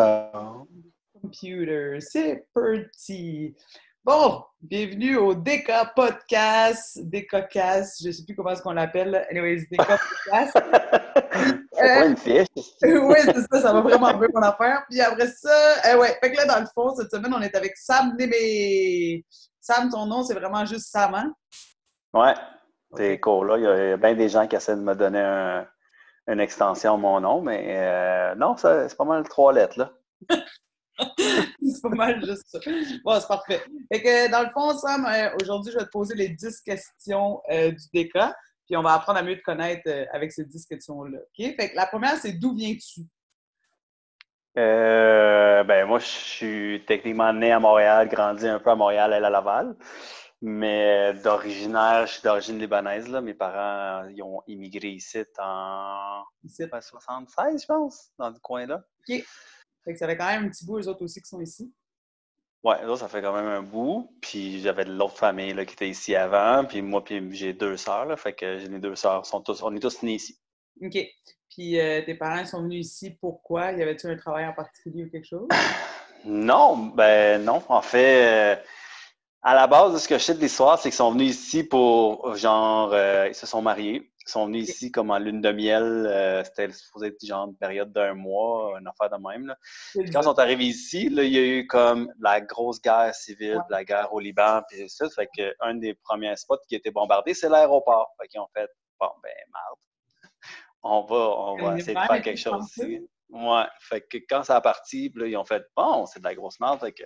Bon. Computer, c'est parti. Bon, bienvenue au DK Podcast, DKcast, je ne sais plus comment est-ce qu'on l'appelle. Anyways, DK Podcast. C'est une fiche. oui, c'est ça, ça va vraiment bien mon affaire. Puis après ça, euh, ouais, fait que là, dans le fond, cette semaine, on est avec Sam Némé. Sam, ton nom, c'est vraiment juste Sam, hein? Ouais, c'est cool. Là. Il y a bien des gens qui essaient de me donner un- une extension mon nom, mais euh, non, c'est pas mal trois lettres. Là. c'est pas mal juste ça. Bon, c'est parfait. Fait que dans le fond, Sam, euh, aujourd'hui, je vais te poser les 10 questions euh, du DK, puis on va apprendre à mieux te connaître euh, avec ces 10 questions-là. OK? Fait que la première, c'est d'où viens-tu? Euh, ben, moi, je suis techniquement né à Montréal, grandi un peu à Montréal, elle à Laval. Mais d'originaire, je suis d'origine libanaise. Là. Mes parents ils ont immigré ici en Ici? ben, 76, je pense, dans ce coin-là. Fait que ça fait quand même un petit bout, eux autres aussi, qui sont ici. Ouais, là, ça fait quand même un bout. Puis j'avais de l'autre famille là, qui était ici avant. Puis moi, puis j'ai deux sœurs. Là, fait que j'ai les deux sœurs. Sont tous, on est tous nés ici. OK. Puis euh, tes parents sont venus ici, pourquoi? Y avait-tu un travail en particulier ou quelque chose? Non, ben non. En fait, euh, à la base de ce que je sais de l'histoire, c'est qu'ils sont venus ici pour genre euh, ils se sont mariés. Ils sont venus ici comme en lune de miel. euh, C'était supposé être genre une période d'un mois, une affaire de même. Là. Puis quand ils sont arrivés ici, là, il y a eu comme la grosse guerre civile, Ouais. la guerre au Liban, puis ça. Fait que un des premiers spots qui a été bombardé, c'est l'aéroport. Fait qu'ils ont fait bon ben merde. On va, on va est essayer de faire quelque chose ici. Ouais. Fait que quand ça a parti, là, ils ont fait bon, c'est de la grosse merde. Fait que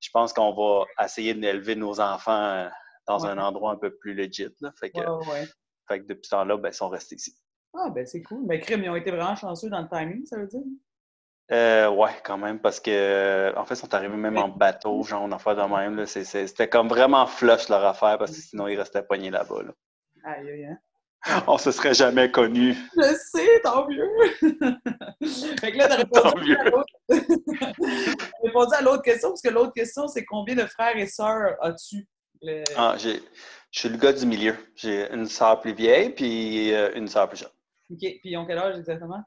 je pense qu'on va essayer d'élever nos enfants euh, dans Ouais. un endroit un peu plus legit. Là. Fait que, Ouais, ouais, ouais. fait que depuis ce temps-là, ben, ils sont restés ici. Ah, ben c'est cool. Mais crime, ils ont été vraiment chanceux dans le timing, ça veut dire? Euh, ouais, quand même, parce que en fait, ils sont arrivés même en bateau, genre, une affaire de même. C'était comme vraiment flush leur affaire, parce que sinon, ils restaient poignés là-bas. là. Aïe, aïe, hein? On se serait jamais connus. Je sais, tant mieux! fait que là, t'as répondu, répondu à l'autre question, parce que l'autre question, c'est combien de frères et sœurs as-tu? Le- Ah, j'ai- je suis le gars du milieu. J'ai une sœur plus vieille, puis euh, une sœur plus jeune. OK, puis ils ont quel âge exactement?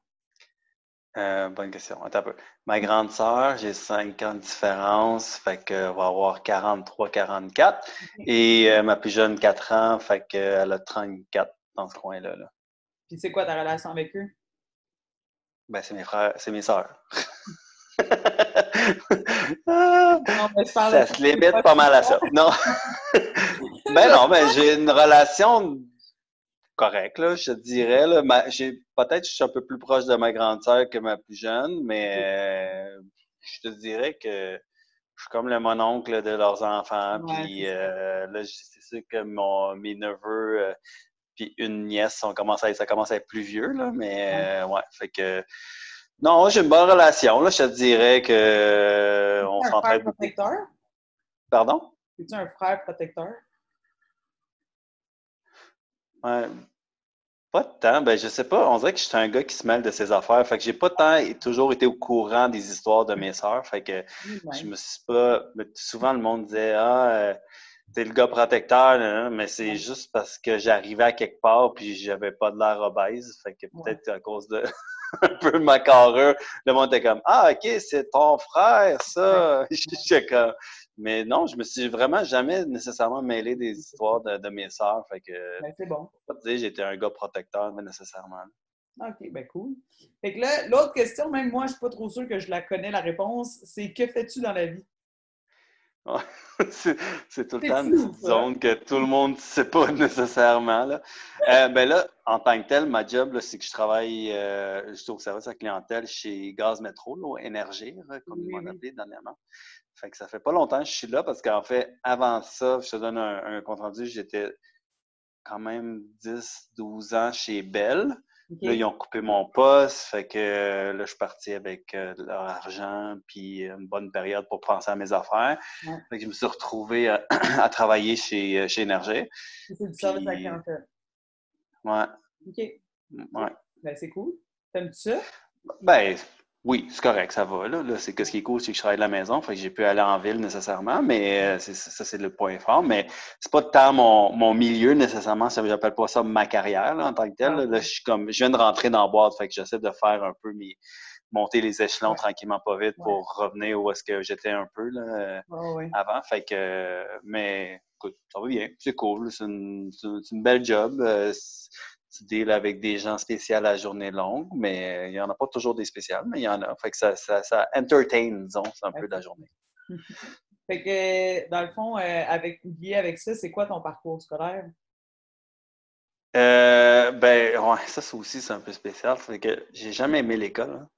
Euh, bonne question. Attends un peu. Ma grande sœur, j'ai 5 ans de différence, fait que va avoir 43, 44. Et euh, ma plus jeune, 4 ans, fait qu'elle a 34 dans ce coin-là. là. Puis c'est quoi ta relation avec eux? Ben, c'est mes frères, c'est mes sœurs. Ah, mais ça se limite pas mal à ça. Non. ben non, ben j'ai une relation correcte, là, je te dirais. Là. Ma- j'ai, peut-être que je suis un peu plus proche de ma grande sœur que ma plus jeune, mais euh, je te dirais que je suis comme le mononcle de leurs enfants. Puis euh, là, c'est sûr que mon, mes neveux euh, puis une nièce, on commence à, ça commence à être plus vieux, là, mais euh, ouais, fait que non, j'ai une bonne relation. Là, je te dirais que euh, on un s'entraide frère beaucoup. protecteur? Pardon? Es-tu un frère protecteur? Ouais. Pas de temps. Ben, je sais pas. On dirait que je suis un gars qui se mêle de ses affaires. Fait que j'ai pas tant et toujours été au courant des histoires de mes sœurs. Fait que Oui, je me suis pas. mais Souvent, le monde disait Ah, euh, t'es le gars protecteur, mais c'est Ouais. juste parce que j'arrivais à quelque part puis j'avais pas de l'air obèse. Fait que Ouais. peut-être à cause de un peu de ma carrure, le monde était comme Ah, ok, c'est ton frère, ça. Comme. Mais non, je me suis vraiment jamais nécessairement mêlé des histoires de, de mes sœurs. Fait que Ben, c'est bon. j'étais un gars protecteur, mais nécessairement. OK, ben cool. Fait que là, l'autre question, même moi, je suis pas trop sûre que je la connais, la réponse, c'est que fais-tu dans la vie? c'est tout le temps une petite zone que tout le monde ne sait pas nécessairement. Là. Euh, ben là, en tant que tel, ma job, c'est que je travaille, euh, je suis au service à la clientèle chez Gaz Métro, là, là, comme ils m'ont appelé dernièrement. Fait que ça fait pas longtemps que je suis là parce qu'en fait, avant ça, je te donne un, un compte rendu, j'étais quand même 10, 12 ans chez Bell. Là, ils ont coupé mon poste, fait que euh, là, je suis parti avec de leur argent, puis une bonne période pour penser à mes affaires. Ouais. Fait que je me suis retrouvé à, à travailler chez, euh, chez Énergie. C'est du service à la Puis- clientèle. Ouais, OK. ouais. Ben, c'est cool. T'aimes-tu ça? Ben, oui, c'est correct, ça va. Là, Là, c'est que ce qui est cool, c'est que je travaille de la maison, fait que j'ai pu aller en ville nécessairement, mais euh, c'est- ça, c'est le point fort. Mais c'est pas tant mon, mon milieu nécessairement, ça j'appelle pas ça ma carrière là, en tant que telle. Là, je suis comme je viens de rentrer dans la boîte, fait que j'essaie de faire un peu mes, monter les échelons tranquillement pas vite pour revenir où est-ce que j'étais un peu là, avant. Fait que, mais écoute, ça va bien, c'est cool, c'est une, une, belle job. Tu deals avec des gens spéciaux à la journée longue, mais il n'y en a pas toujours des spéciales, mais il y en a. Fait que ça, ça, ça entertain, disons, un peu de la journée. fait que, dans le fond, euh, avec, lié avec ça, c'est quoi ton parcours scolaire? Euh, ben, ouais, ça, aussi, c'est un peu spécial. C'est que j'ai jamais aimé l'école. Hein.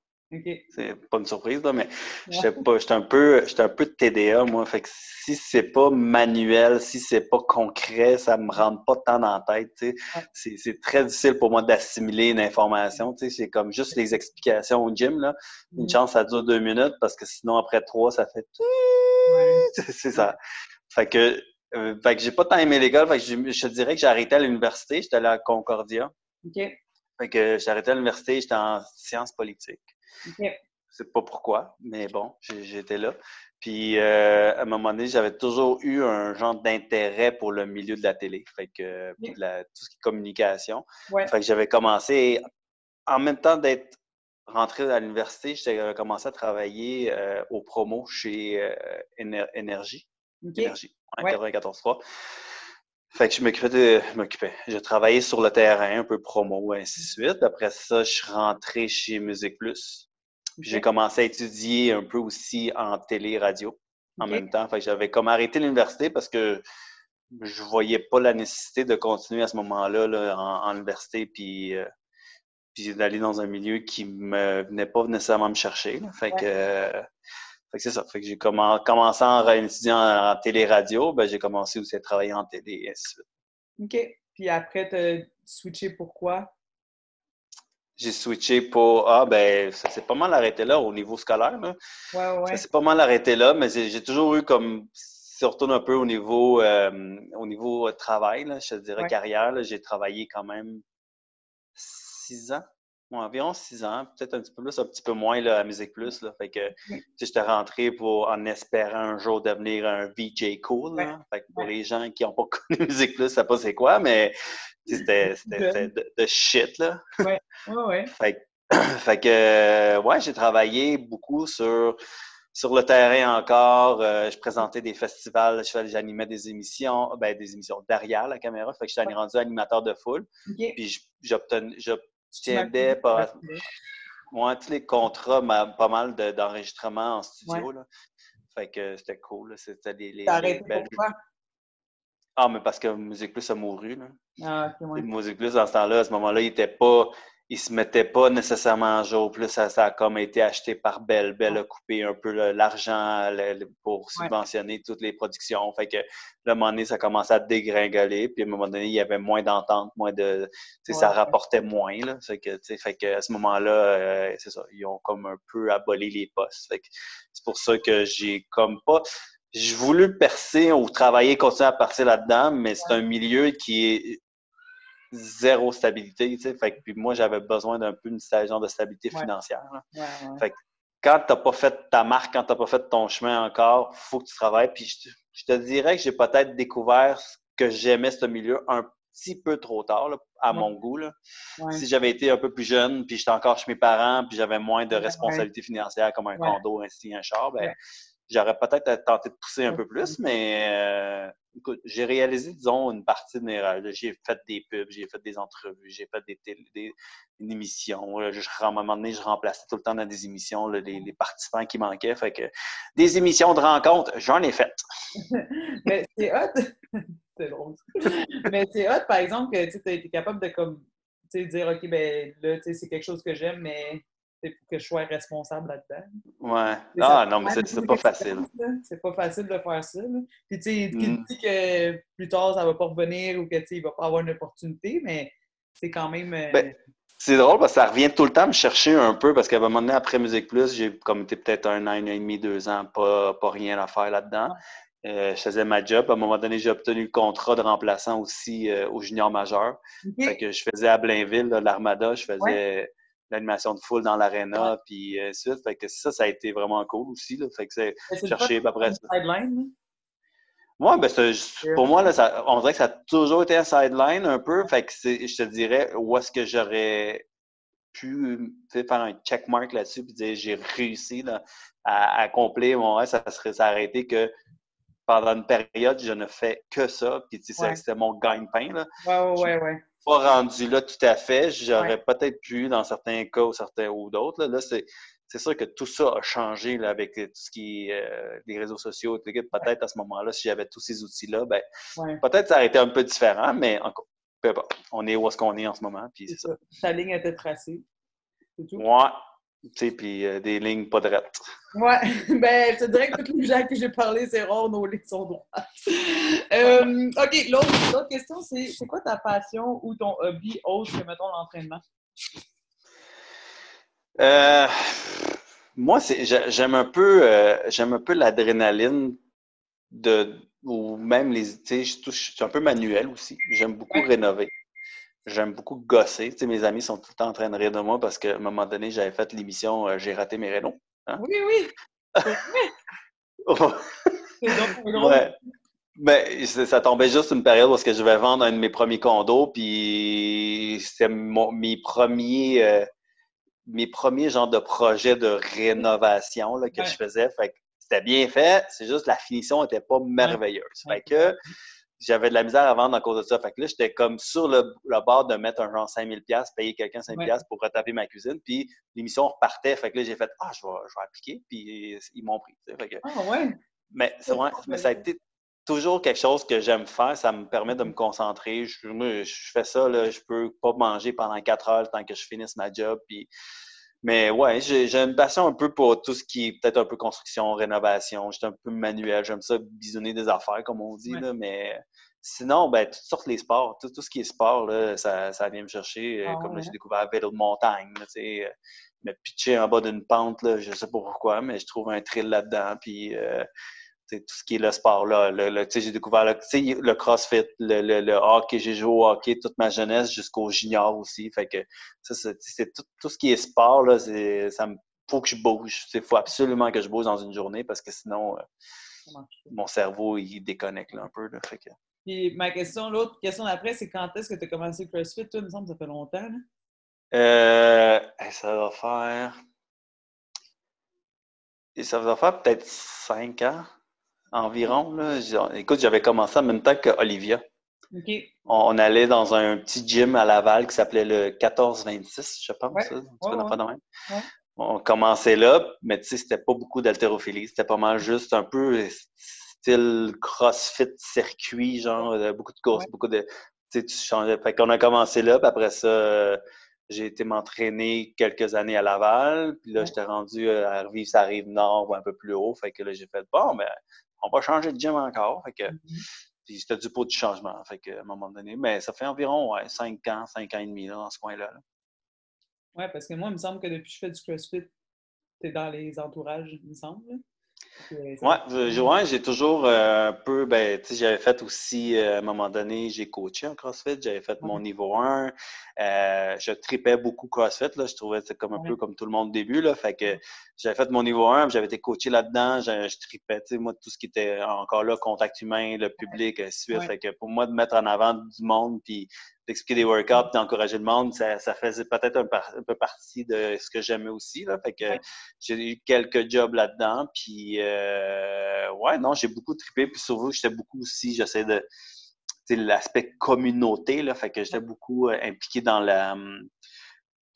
C'est pas une surprise, là, mais j'étais un peu, j'étais un peu de TDA, moi. Fait que si c'est pas manuel, si c'est pas concret, ça me rentre pas tant dans la tête, C'est très difficile pour moi d'assimiler une information, tu C'est comme juste les explications au gym, là. Une mm. chance, ça dure deux minutes parce que sinon, après trois, ça fait C'est ça. Fait que, euh, fait que j'ai pas tant aimé l'école. Fait que je, je dirais que j'ai arrêté à l'université. J'étais allé à Concordia. Fait que j'ai arrêté à l'université, j'étais en sciences politiques. Je ne sais pas pourquoi, mais bon, j'étais là. Puis euh, à un moment donné, j'avais toujours eu un genre d'intérêt pour le milieu de la télé, fait que tout ce qui est communication. Fait que j'avais commencé en même temps d'être rentré à l'université, j'ai commencé à travailler euh, au promo chez euh, Énergie. Énergie, 94.3. Fait que je m'occupais m'occupais. J'ai travaillé sur le terrain, un peu promo, ainsi de suite. Après ça, je suis rentré chez Musique Plus. J'ai commencé à étudier un peu aussi en télé-radio en même temps. Fait j'avais comme arrêté l'université parce que je voyais pas la nécessité de continuer à ce moment-là en, université puis, euh, puis d'aller dans un milieu qui me venait pas nécessairement me chercher. Fait, que, c'est ça. Fait que j'ai commencé en étudiant en, télé-radio, ben, j'ai commencé aussi à travailler en télé et ainsi de suite. OK. Puis après, tu as switché pourquoi? j'ai switché pour Ah, ben, ça s'est pas mal arrêté là au niveau scolaire. Là. Ouais, ouais. Ça s'est pas mal arrêté là, mais j'ai toujours eu comme. Surtout un peu au niveau, euh, au niveau travail, là, je dirais carrière. J'ai travaillé quand même six ans, environ six ans, peut-être un petit peu plus, un petit peu moins là, à Musique Plus. Là. Fait que j'étais rentré pour en espérant un jour devenir un VJ cool. Fait que pour les gens qui n'ont pas connu Musique Plus, ça pas c'est quoi, mais c'était de, shit, là. Ouais, ouais, ouais. fait, que, ouais, j'ai travaillé beaucoup sur, sur le terrain encore. Euh, je présentais des festivals, j'animais des émissions, ben, des émissions derrière la caméra. Fait que j'étais rendu animateur de foule. Puis j'obtenais pas. Moi, tous les contrats, pas mal d'enregistrements en studio. Là. Fait que c'était cool. C'était les, les, les belles... pourquoi? Ah, mais parce que Musique Plus a mouru. Là. Ah, okay, Musique Plus, dans ce temps-là, à ce moment-là, il était pas. Il se mettait pas nécessairement en jour. Plus ça, ça a comme été acheté par Belle. Belle a coupé un peu l'argent pour subventionner toutes les productions. Fait que un moment donné, ça commençait à dégringoler. Puis à un moment donné, il y avait moins d'entente, moins de. ça rapportait moins. Là. Fait que, fait que à ce moment-là, euh, c'est ça. Ils ont comme un peu aboli les postes. c'est pour ça que j'ai comme pas j'ai voulu percer ou travailler, continuer à percer là-dedans, mais c'est un milieu qui est zéro stabilité, tu sais. Fait que, puis moi, j'avais besoin d'un peu une genre de stabilité financière. fait que quand tu n'as pas fait ta marque, quand tu n'as pas fait ton chemin encore, il faut que tu travailles. Puis je, te dirais que j'ai peut-être découvert que j'aimais ce milieu un petit peu trop tard, à mon goût. Là. Si j'avais été un peu plus jeune, puis j'étais encore chez mes parents, puis j'avais moins de responsabilités financières comme un condo, ainsi, un char, ben, J'aurais peut-être tenté de pousser un peu plus, mais euh, écoute, j'ai réalisé, disons, une partie de mes rêves. J'ai fait des pubs, j'ai fait des entrevues, j'ai fait des, des une émission. Je, à un moment donné, je remplaçais tout le temps dans des émissions les, participants qui manquaient. Fait que des émissions de rencontres, j'en ai faites. mais c'est hot. c'est drôle. mais c'est hot, par exemple, que tu es capable de comme, dire, OK, ben là, c'est quelque chose que j'aime, mais pour que je sois responsable là-dedans. Ouais. Ah non, mais c'est pas facile. C'est pas facile de faire ça. Puis tu sais, mm. dit que plus tard ça va pas revenir ou que tu sais, il va pas avoir une opportunité, mais c'est quand même. Euh, ben, c'est drôle parce que ça revient tout le temps me chercher un peu parce qu'à un moment donné, après Musique Plus, j'ai comme été peut-être un an, un an et demi, deux ans, pas, pas rien à faire là-dedans. Euh, je faisais ma job. À un moment donné, j'ai obtenu le contrat de remplaçant aussi euh, au junior majeur. Fait que je faisais à Blainville, l'Armada, je faisais l'animation de foule dans l'aréna, puis euh, suite. Fait que ça, ça a été vraiment cool aussi. Là. Fait que c'est chercher après ça. Sideline, Ouais, ben pour moi, là, ça, on dirait que ça a toujours été un sideline un peu. Fait que je te dirais où est-ce que j'aurais pu faire un checkmark là-dessus et dire j'ai réussi à, accomplir mon rêve, ça serait s'arrêter que pendant une période, je ne fais que ça. Puis c'était mon gagne-pain. Là. Ouais, ouais, ouais. Pas rendu là tout à fait. J'aurais peut-être pu dans certains cas ou certains ou d'autres. Là, c'est c'est sûr que tout ça a changé là, avec tout ce qui est euh, les réseaux sociaux. Peut-être à ce moment-là, si j'avais tous ces outils-là, ben, peut-être ça aurait été un peu différent, mais encore, on est où est-ce qu'on est en ce moment. Puis c'est ça. Ta ligne était tracée. C'est tout? Ouais. Tu sais, puis euh, des lignes pas droites. Ouais, ben, je te dirais que tous les gens que j'ai parlé, c'est rare, nos lignes sont droites. Euh, OK, l'autre question, c'est c'est quoi ta passion ou ton hobby autre que, mettons, l'entraînement? Euh, moi, j'aime un peu, euh, j'aime un peu l'adrénaline de, ou même les, tu sais, je, suis un peu manuel aussi. J'aime beaucoup rénover. J'aime beaucoup gosser. Tu sais, mes amis sont tout le temps en train de rire de moi parce qu'à un moment donné, j'avais fait l'émission euh, J'ai raté mes rénaux. Hein. Oui, oui. ouais. Ben, ça tombait juste une période où je vais vendre un de mes premiers condos, puis c'était mes premiers mes premiers genres de projets de rénovation là, que je faisais. Fait c'était bien fait, c'est juste la finition n'était pas merveilleuse. Fait que j'avais de la misère à vendre à cause de ça. Fait que là, j'étais comme sur le, bord de mettre un genre 5000 pièces, payer quelqu'un 5000 pièces pour retaper ma cuisine. Puis l'émission repartait. Fait que là, j'ai fait ah, je vais, je vais appliquer. Puis ils m'ont pris. ah ouais. Mais, vrai, mais ça a été toujours quelque chose que j'aime faire. Ça me permet de me concentrer. Je, je fais ça, là, je peux pas manger pendant quatre heures tant que je finisse ma job. Puis... Mais ouais, j'ai une passion un peu pour tout ce qui est peut-être un peu construction, rénovation. J'étais un peu manuel. J'aime ça bisonner des affaires, comme on dit. Là, mais sinon, ben, toutes sortes les sports, tout, tout ce qui est sport, là, ça, ça vient me chercher. Euh, ah comme j'ai découvert le vélo de montagne. Là, euh, me pitcher en bas d'une pente, là, je sais pas pourquoi, mais je trouve un thrill là-dedans. Puis euh, tout ce qui est le sport là. Le, j'ai découvert le, le CrossFit, le, le, hockey. J'ai joué au hockey toute ma jeunesse jusqu'au junior aussi. Fait que ça, c'est tout, tout, ce qui est sport, là, ça me faut que je bouge. Il faut absolument que je bouge dans une journée parce que sinon euh, mon cerveau il déconnecte un peu. Là, fait que... Puis ma question, l'autre question d'après, c'est quand est-ce que tu as commencé le CrossFit? Toi, il me semble que ça fait longtemps. Là? Euh, ça va faire. Et ça va faire peut-être cinq ans environ. Là. Écoute, j'avais commencé en même temps qu'Olivia. On, allait dans un petit gym à Laval qui s'appelait le 1426, je pense. On commençait là, mais tu sais, c'était pas beaucoup d'haltérophilie. C'était pas mal juste un peu style crossfit circuit, genre euh, beaucoup de courses, beaucoup de. Tu sais, tu changeais. Fait qu'on a commencé là, puis après ça, j'ai été m'entraîner quelques années à Laval, puis là, j'étais rendu euh, à revivre ça rive nord ou un peu plus haut. Fait que là, j'ai fait bon, ben, on va changer de gym encore. Fait que, mm-hmm. Puis c'était du pot du changement, fait que, à un moment donné. Mais ça fait environ ouais, 5 ans, 5 ans et demi là, dans ce coin-là. Oui, parce que moi, il me semble que depuis que je fais du CrossFit, tu es dans les entourages, il me semble. Oui, j'ai toujours euh, un peu, ben, j'avais fait aussi, euh, à un moment donné, j'ai coaché en CrossFit, j'avais fait mon niveau 1. Euh, je tripais beaucoup CrossFit, là, je trouvais que comme un peu comme tout le monde au début, là, fait que j'avais fait mon niveau 1, j'avais été coaché là-dedans, je, tripais, tu sais, moi, tout ce qui était encore là, contact humain, le public, ainsi de suite. Fait que pour moi, de mettre en avant du monde, puis d'expliquer des workouts, d'encourager le monde, ça, ça faisait peut-être un, peu partie de ce que j'aimais aussi. Là. Fait que j'ai eu quelques jobs là-dedans. Puis euh, ouais, non, j'ai beaucoup trippé. Puis surtout, j'étais beaucoup aussi, j'essaie de l'aspect communauté, là, fait que j'étais beaucoup euh, impliqué dans la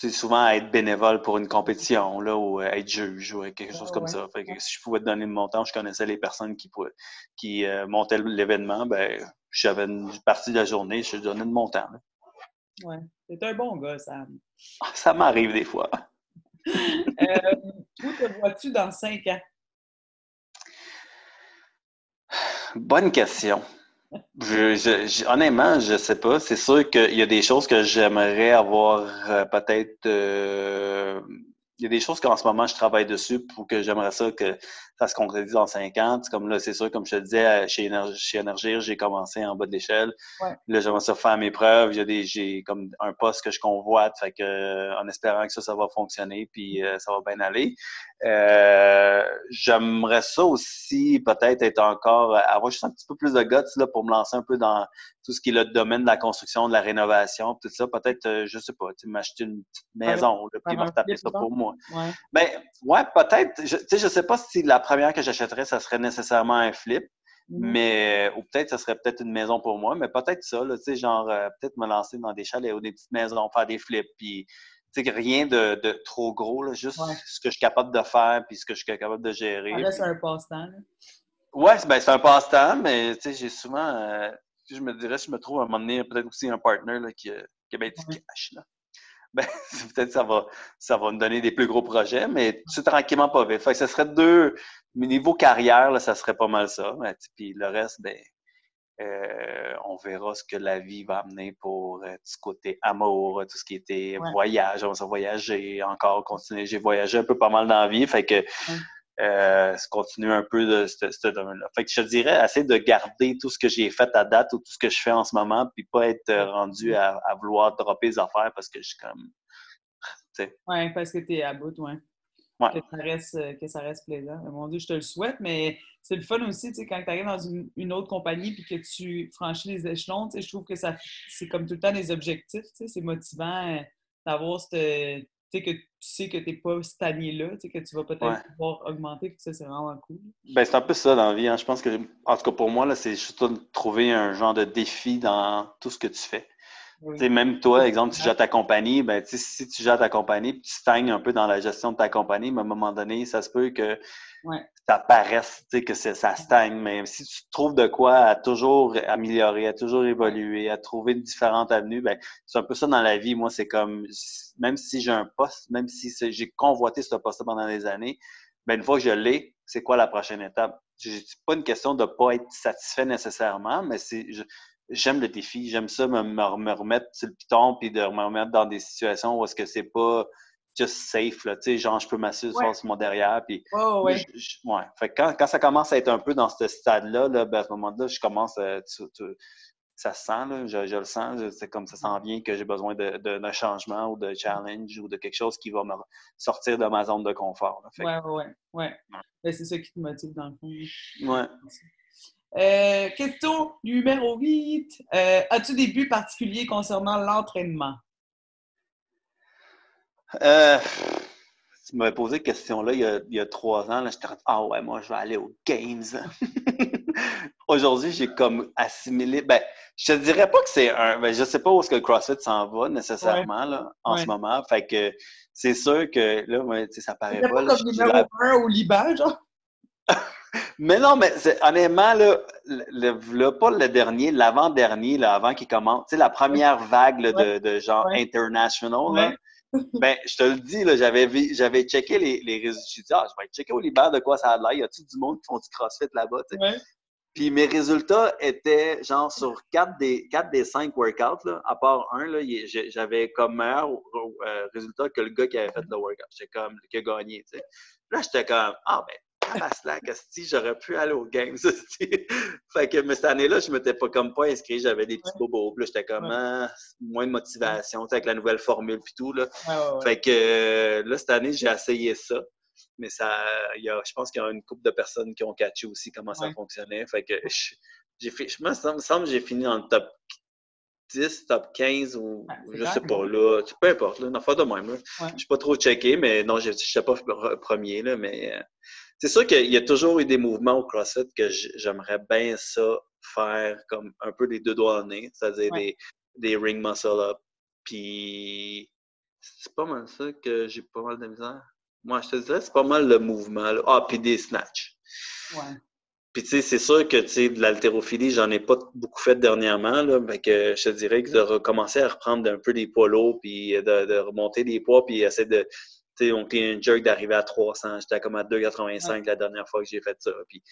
souvent être bénévole pour une compétition là, ou euh, être juge ou quelque chose comme ça. Fait que si je pouvais te donner de mon temps, je connaissais les personnes qui, qui montaient l'événement, ben j'avais une partie de la journée, je donnais de mon temps. Ouais. C'est un bon gars, Sam. Ça m'arrive des fois. euh, où te vois-tu dans cinq ans? Bonne question. Honnêtement, je ne sais pas. C'est sûr qu'il y a des choses que j'aimerais avoir euh, peut-être euh, il y a des choses qu'en ce moment, je travaille dessus pour que j'aimerais ça que ça se concrétise en 50. Comme là, c'est sûr, comme je te disais, chez, Énergir, j'ai commencé en bas de l'échelle. Là, j'aimerais ça faire mes preuves. J'ai comme un poste que je convoite, fait que, en espérant que ça, ça va fonctionner, puis euh, ça va bien aller. Euh, j'aimerais ça aussi, peut-être être encore, avoir juste un petit peu plus de guts là, pour me lancer un peu dans tout ce qui est le domaine de la construction, de la rénovation, tout ça. Peut-être, euh, je sais pas, m'acheter une petite maison, là, puis me retaper ça pour moi. Ouais. Ben, ouais, peut-être. Je, je sais pas si la première que j'achèterais, ça serait nécessairement un flip. Mm-hmm. Mais, ou peut-être, ça serait peut-être une maison pour moi, mais peut-être ça, tu sais, genre, peut-être me lancer dans des chalets ou des petites maisons, faire des flips, puis rien de, de, trop gros, là, juste ce que je suis capable de faire puis ce que je suis capable de gérer. Ah, là, c'est un passe-temps. Ouais, ben, c'est un passe-temps, mais j'ai souvent, euh, je me dirais, si je me trouve à un moment donné, peut-être aussi un partner là, qui, qui a bien du cash. Là. Ben, peut-être ça va, ça va me donner des plus gros projets, mais tout tranquillement pas vite. Fait que ce serait deux, niveau carrière, là, ça serait pas mal ça. Puis le reste, ben, euh, on verra ce que la vie va amener pour euh, ce côté amour, tout ce qui était voyage. On va voyager encore, continuer. J'ai voyagé un peu pas mal dans la vie, fait que euh, continuer un peu de ce domaine-là. Fait que je dirais, essayer de garder tout ce que j'ai fait à date ou tout ce que je fais en ce moment, puis pas être rendu à, vouloir dropper les affaires parce que je suis comme. Oui, parce que tu es à bout, ouais que, ça reste, euh, que ça reste plaisant. Mon Dieu, je te le souhaite, mais c'est le fun aussi, tu sais, quand tu arrives dans une, autre compagnie puis que tu franchis les échelons, tu sais, je trouve que ça c'est comme tout le temps des objectifs, tu sais, c'est motivant euh, d'avoir cette que tu sais que tu n'es pas stagné là, tu sais, que tu vas peut-être pouvoir augmenter, ça, c'est vraiment cool. Ben, c'est un peu ça dans la vie. Hein. Je pense que, en tout cas pour moi, là, c'est juste de trouver un genre de défi dans tout ce que tu fais. Même toi, exemple, tu gères ta compagnie, ben, si tu gères ta compagnie tu stagnes un peu dans la gestion de ta compagnie, mais à un moment donné, ça se peut que ça paraisse que ça stagne. Mais si tu trouves de quoi à toujours améliorer, à toujours évoluer, à trouver différentes avenues, ben, c'est un peu ça dans la vie. Moi, c'est comme, même si j'ai un poste, même si j'ai convoité ce poste pendant des années, ben, une fois que je l'ai, c'est quoi la prochaine étape? C'est pas une question de ne pas être satisfait nécessairement, mais c'est j'aime le défi. J'aime ça, me, me, remettre sur le piton puis de me remettre dans des situations où est-ce que c'est pas just safe, là, tu sais, genre, je peux m'assurer sur mon derrière, puis... Oh, ouais. ouais. Fait que quand, quand, ça commence à être un peu dans ce stade-là, là, ben, à ce moment-là, je commence à... ça se sent, là, je, je le sens, c'est comme ça s'en vient que j'ai besoin d'un changement ou de challenge ou de quelque chose qui va me sortir de ma zone de confort. Là. Fait ouais, ouais, ouais. Ben, c'est ça qui te motive dans le fond. Ouais. Euh, question numéro 8. Euh, as-tu des buts particuliers concernant l'entraînement? Euh, tu m'avais posé cette question-là il, y a trois ans. J'étais Ah ouais, moi, je vais aller aux Games. Aujourd'hui, j'ai comme assimilé. Ben, je te dirais pas que c'est un. Ben, je sais pas où est-ce que le CrossFit s'en va nécessairement là, en ce moment. Fait que c'est sûr que là, ça paraît pas. pas comme numéro 1 au Liban, genre? mais non, mais honnêtement, là, le, pas le dernier, l'avant-dernier, avant qu'il commence, tu sais, la première vague de, de, genre international, ben, je te le dis, j'avais, j'avais checké les, les résultats. Je dit, ah, je vais checker au Liban de quoi ça a l'air. Y a-tu du monde qui font du crossfit là-bas? Puis mes résultats étaient genre sur 4 des, 4 des 5 workouts, là, à part un, là, j'avais comme meilleur euh, résultat que le gars qui avait fait le workout. J'étais comme, qui a gagné, tu sais. Là, j'étais comme, ah ben, la si j'aurais pu aller aux games. fait que, mais cette année-là, je ne m'étais pas comme pas inscrit, j'avais des petits bobos. J'étais comme ah, moins de motivation avec la nouvelle formule et tout. Là. fait que euh, là, cette année, j'ai essayé ça. Mais ça, y a, je pense qu'il y a une couple de personnes qui ont catché aussi comment ça fonctionnait. Fait que j'ai fait, je me semble que j'ai fini dans le top 10, top 15 ou je sais pas, là, peu importe, là, une affaire de même. Je n'ai pas trop checké, mais non, je ne sais pas premier, là, mais euh, c'est sûr qu'il y a toujours eu des mouvements au CrossFit que j'aimerais bien ça faire comme un peu les deux doigts en nez, c'est-à-dire des, des ring muscle up. Puis c'est pas mal ça que j'ai pas mal de misère. Moi, je te dirais, c'est pas mal le mouvement. Ah, puis des snatch. Ouais. Puis tu sais, c'est sûr que tu sais, de l'haltérophilie, j'en ai pas beaucoup fait dernièrement. Là, mais que je te dirais que de recommencer à reprendre un peu des poids lourds, puis de, de remonter des poids, puis essayer de on un jerk d'arriver à 300. J'étais comme à 2,85 la dernière fois que j'ai fait ça. Puis,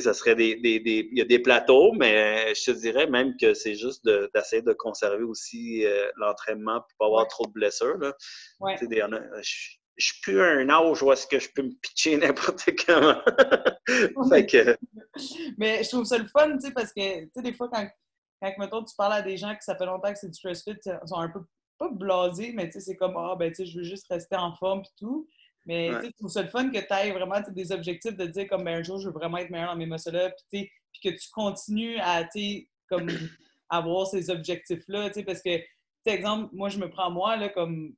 ça serait des, des, des, Il y a des plateaux, mais je te dirais même que c'est juste d'essayer de, conserver aussi euh, l'entraînement pour pas avoir trop de blessures. Là. Des, je, je suis plus à un âge où est-ce que je peux me pitcher n'importe comment. fait que... Mais je trouve ça le fun, tu sais, parce que, tu sais, des fois, quand, quand, mettons, tu parles à des gens que ça fait longtemps que c'est du CrossFit, ils sont un peu pas blasé, mais tu sais, c'est comme, ah, ben, tu sais, je veux juste rester en forme et tout. Mais tu trouves ça le fun que tu aies vraiment des objectifs de dire comme ben, un jour je veux vraiment être meilleur dans mes muscle puis que tu continues à comme avoir ces objectifs-là. Parce que, exemple, moi je me prends moi là, comme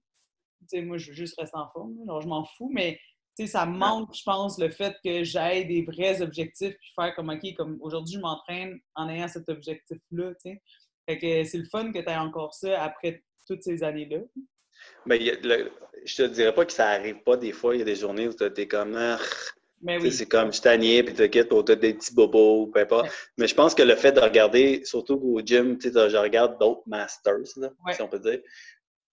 moi je veux juste rester en forme, alors je m'en fous, mais ça manque, je pense, le fait que j'aille des vrais objectifs puis faire comme OK, comme aujourd'hui je m'entraîne en ayant cet objectif-là. Fait que c'est le fun que tu aies encore ça après toutes ces années-là. Le, je te dirais pas que ça arrive pas des fois. Il y a des journées où tu es comme. Ah, oui. C'est comme je t'agnier, puis tu quittes, tu as des petits bobos, peu importe. Mais je pense que le fait de regarder, surtout au gym, je regarde d'autres masters, si on peut dire.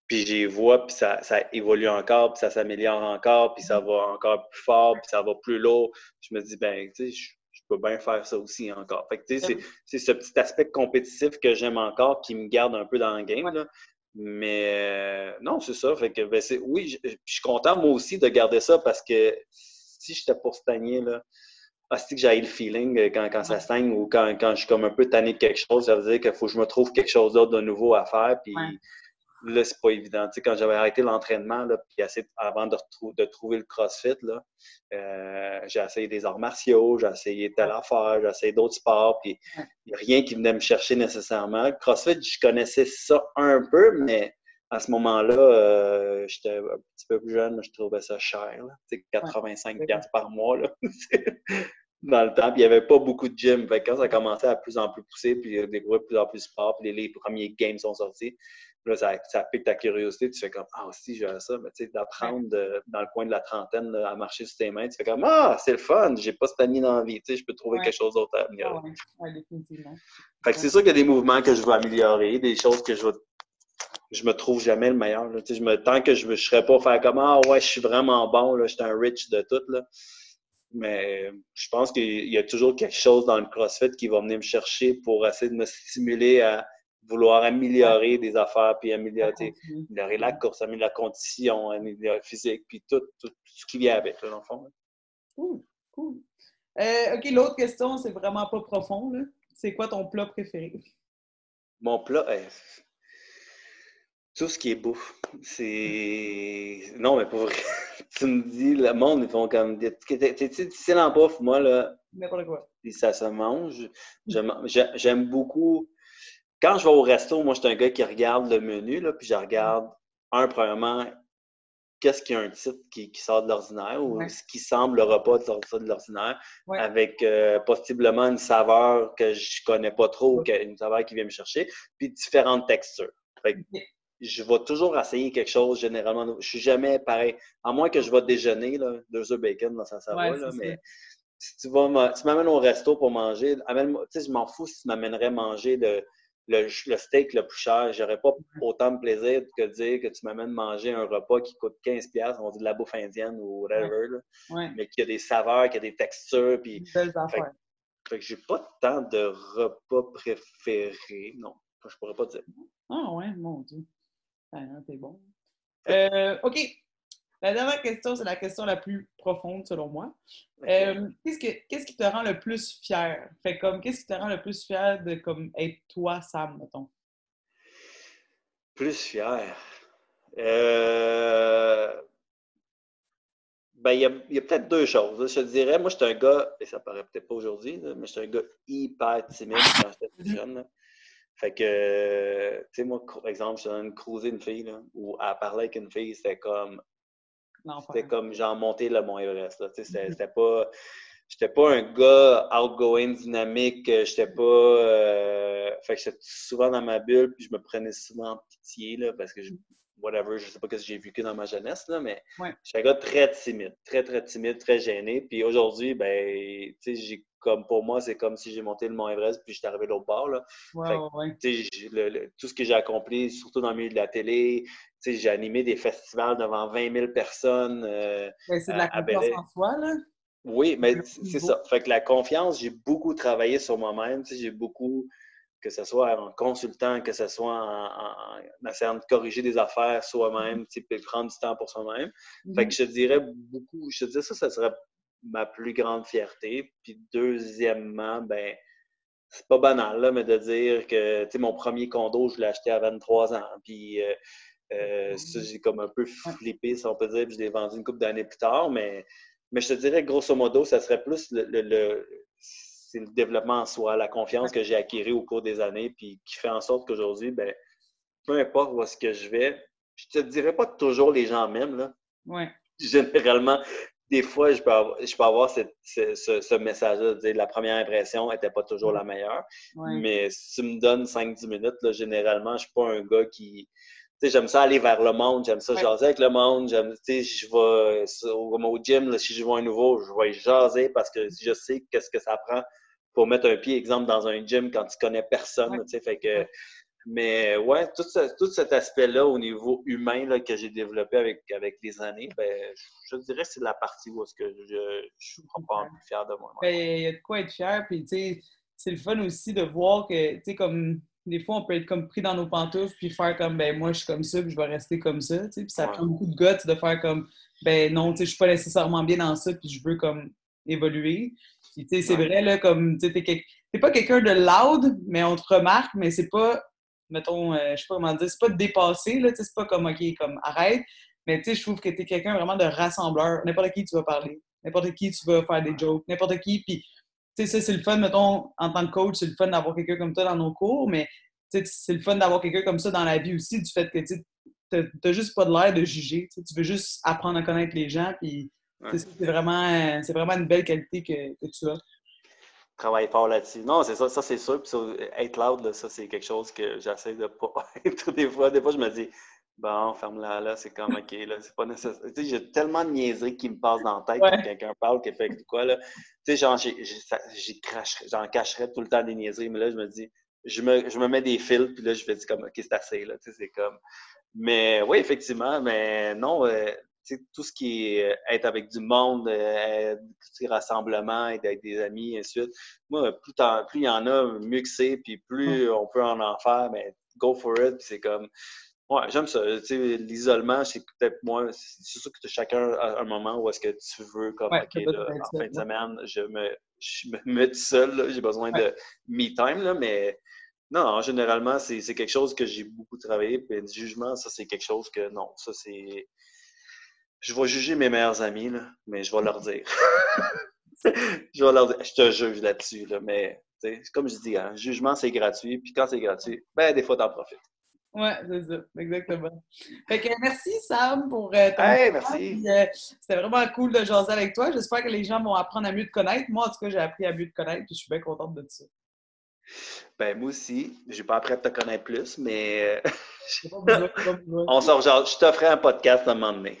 Puis j'y vois, puis ça, ça, évolue encore, puis ça s'améliore encore, puis ça mm-hmm. va encore plus fort, puis ça va plus lourd. Je me dis, ben, tu sais, je, peux bien faire ça aussi encore. Fait que, tu sais, c'est ce petit aspect compétitif que j'aime encore qui me garde un peu dans le game. Là. Mais euh, non, c'est ça. Fait que, ben, oui, je, suis content moi aussi de garder ça parce que si j'étais pour stagner, là, ah, que j'ai le feeling euh, quand, quand ça stagne ou quand, quand, je suis comme un peu tanné de quelque chose, ça veut dire qu'il faut que je me trouve quelque chose d'autre de nouveau à faire. Puis là, c'est pas évident. Tu sais, quand j'avais arrêté l'entraînement, puis avant de, de, trouver le CrossFit, là, euh, j'ai essayé des arts martiaux, j'ai essayé telle affaire, j'ai essayé d'autres sports, puis rien qui venait me chercher nécessairement. CrossFit, je connaissais ça un peu, mais à ce moment-là, euh, j'étais un petit peu plus jeune, je trouvais ça cher. Là. 85 ouais. par mois là. dans le temps. Puis il n'y avait pas beaucoup de gym. Fait quand ça a commencé à plus en plus pousser, puis découvrir plus en plus de sport, puis les premiers games sont sortis, Là, ça, pique ta curiosité. Tu fais comme Ah, aussi, j'ai ça. Mais tu sais, d'apprendre dans le coin de la trentaine à marcher sur tes mains, tu fais comme Ah, c'est le fun, j'ai pas cette année dans la vie. Tu sais, je peux trouver quelque chose d'autre à améliorer. Oui, définitivement. Fait que c'est sûr qu'il y a des mouvements que je veux améliorer, des choses que je veux. Je me trouve jamais le meilleur. Tu sais, je me... Tant que je ne serais pas faire comme Ah, ouais, je suis vraiment bon, je suis un rich de tout. Là. Mais je pense qu'il y a toujours quelque chose dans le CrossFit qui va venir me chercher pour essayer de me stimuler à vouloir améliorer des affaires, puis améliorer, améliorer la course, améliorer la condition, améliorer la physique, puis tout, tout, ce qui vient avec, là, dans le fond. Cool, cool. Euh, OK, l'autre question, c'est vraiment pas profond. C'est quoi ton plat préféré? Mon plat, eh, tout ce qui est bouffe. C'est. Non, mais pour vrai, tu me dis, le monde, ils font comme. T'es difficile en bouffe, moi, là. N'importe quoi. ça se mange. J'aime beaucoup quand je vais au resto, moi, je suis un gars qui regarde le menu, là, puis je regarde, un, premièrement, qu'est-ce qui a un titre qui, sort de l'ordinaire ou ce qui semble le repas de l'ordinaire, avec euh, possiblement une saveur que je connais pas trop, une saveur qui vient me chercher, puis différentes textures. je vais toujours essayer quelque chose, généralement. Je suis jamais pareil. À moins que je vais déjeuner, là, deux œufs bacon, ça, ça va, là, mais si tu vas tu m'amènes au resto pour manger, je m'en fous si tu m'amènerais manger de le, steak le plus cher. J'aurais pas autant de plaisir que de dire que tu m'amènes manger un repas qui coûte 15$, on dit de la bouffe indienne ou whatever, mais qui a des saveurs, qui a des textures. Puis, fait, fait, que j'ai pas tant de repas préférés. Non, je pourrais pas dire. Ah ouais, mon Dieu. Ah, t'es bon. Euh, OK. La dernière question, c'est la question la plus profonde selon moi. Euh, qu'est-ce, qui te rend le plus fier? Fait comme, qu'est-ce qui te rend le plus fier de comme, être toi, Sam, mettons? Plus fier. Euh... Ben, il y a, a peut-être deux choses. Je te dirais, moi, j'étais un gars, et ça paraît peut-être pas aujourd'hui, mais j'étais un gars hyper timide quand j'étais jeune. Fait que, tu sais, moi, par exemple, je donne une cruiser une fille, là, ou à parler avec une fille, c'était comme c'était comme genre monter le Mont Everest. C'était pas. J'étais pas un gars outgoing, dynamique. J'étais pas. Euh, fait que j'étais souvent dans ma bulle, puis je me prenais souvent en pitié, là, parce que je, whatever, je sais pas ce que j'ai vécu dans ma jeunesse, là, mais j'étais un gars très timide, très, très timide, très gêné. Puis aujourd'hui, ben, tu sais, j'ai comme pour moi, c'est comme si j'ai monté le Mont Everest puis j'étais arrivé de l'autre bord. Là. tout ce que j'ai accompli, surtout dans le milieu de la télé, j'ai animé des festivals devant 20 000 personnes. Euh, c'est de la confiance en soi, là? Oui, mais c'est ça. Fait que la confiance, j'ai beaucoup travaillé sur moi-même. J'ai beaucoup, que ce soit en consultant, que ce soit en, essayant de corriger des affaires soi-même, puis prendre du temps pour soi-même. Fait que mm-hmm. je dirais beaucoup, je te dirais ça, ça serait ma plus grande fierté. Puis deuxièmement, ben, c'est pas banal, là, mais de dire que mon premier condo, je l'ai acheté à 23 ans. Puis euh, Euh, ça, j'ai comme un peu flippé, si on peut dire, puis je l'ai vendu une couple d'années plus tard, mais, mais je te dirais, grosso modo, ça serait plus le, le, c'est le développement en soi, la confiance que j'ai acquis au cours des années, puis qui fait en sorte qu'aujourd'hui, ben, peu importe où est-ce que je vais, je te dirais pas toujours les gens m'aiment, là. Ouais. Généralement, des fois, je peux avoir, je peux avoir ce, ce, message-là de dire la première impression n'était pas toujours la meilleure. Mais si tu me donnes 5-10 minutes, là, généralement, je ne suis pas un gars qui. Tu sais, j'aime ça aller vers le monde, j'aime ça jaser avec le monde. J'aime, tu sais, je vais au, au gym, là, si je vois un nouveau, je vais jaser parce que je sais qu'est-ce que ça prend pour mettre un pied, exemple, dans un gym quand tu connais personne. Tu sais, fait que mais ouais, tout, tout cet aspect-là au niveau humain là, que j'ai développé avec, avec les années, ben, je dirais que c'est la partie où est-ce que je, je suis vraiment plus fier de moi. Ben, il y a de quoi être fier, puis c'est le fun aussi de voir que, tu sais, comme des fois, on peut être comme pris dans nos pantoufles puis faire comme, ben moi, je suis comme ça, puis je vais rester comme ça, tu sais, puis ça prend beaucoup de guts de faire comme, ben non, tu sais, je suis pas nécessairement bien dans ça, puis je veux comme évoluer. Puis, tu sais, c'est vrai, là, comme, tu sais, t'es pas quelqu'un de loud, mais on te remarque, mais c'est pas mettons, euh, je sais pas comment dire, c'est pas de dépasser, là, c'est pas comme, OK, comme arrête, mais tu sais, je trouve que tu es quelqu'un vraiment de rassembleur. N'importe qui tu vas parler, n'importe qui tu vas faire des jokes, n'importe qui, puis tu sais, ça, c'est le fun, mettons, en tant que coach, c'est le fun d'avoir quelqu'un comme toi dans nos cours, mais c'est le fun d'avoir quelqu'un comme ça dans la vie aussi, du fait que tu n'as juste pas de l'air de juger. Tu veux juste apprendre à connaître les gens, puis c'est vraiment, vraiment une belle qualité que, que tu as travaille fort là-dessus. Non, c'est ça, ça c'est sûr. Puis être loud, ça, c'est quelque chose que j'essaie de pas être des fois. Des fois, je me dis, bon, ferme-la là, c'est comme OK, là, c'est pas nécessaire. Tu sais, j'ai tellement de niaiseries qui me passent dans la tête quand quelqu'un parle, qui fait quoi, là. Tu sais, genre, j'en cacherais tout le temps des niaiseries, mais là, je me dis, je me, je me mets des fils, puis là, je me dis comme, OK, c'est assez, là. Tu sais, c'est comme. Mais oui, effectivement, mais non, euh, tout ce qui est être avec du monde, euh, rassemblement, être avec des amis, et ainsi de suite. Moi, plus, plus il y en a, mieux que c'est, puis plus on peut en en faire, mais go for it. C'est comme, ouais, j'aime ça. L'isolement, c'est peut-être moins. C'est sûr que chacun a un moment où est-ce que tu veux, comme, OK, là, en fin de semaine, je me, je me mets tout seul, j'ai besoin de me time, là, mais. Non, généralement, c'est quelque chose que j'ai beaucoup travaillé. Puis le jugement, ça, c'est quelque chose que non. Ça, c'est je vais juger mes meilleurs amis, là, mais je vais leur dire. je vais leur dire, je te juge là-dessus, là, mais comme je dis, hein, jugement, c'est gratuit, puis quand c'est gratuit, ben, des fois, t'en profites. Oui, c'est ça, exactement. Fait que merci Sam pour euh, ton hey, merci. Euh, c'était vraiment cool de jaser avec toi. J'espère que les gens vont apprendre à mieux te connaître. Moi, en tout cas, j'ai appris à mieux te connaître, puis je suis bien contente de ça. Ben, moi aussi, j'ai pas appris à te connaître plus, mais euh, on sort genre, je t'offrais un podcast à un moment donné.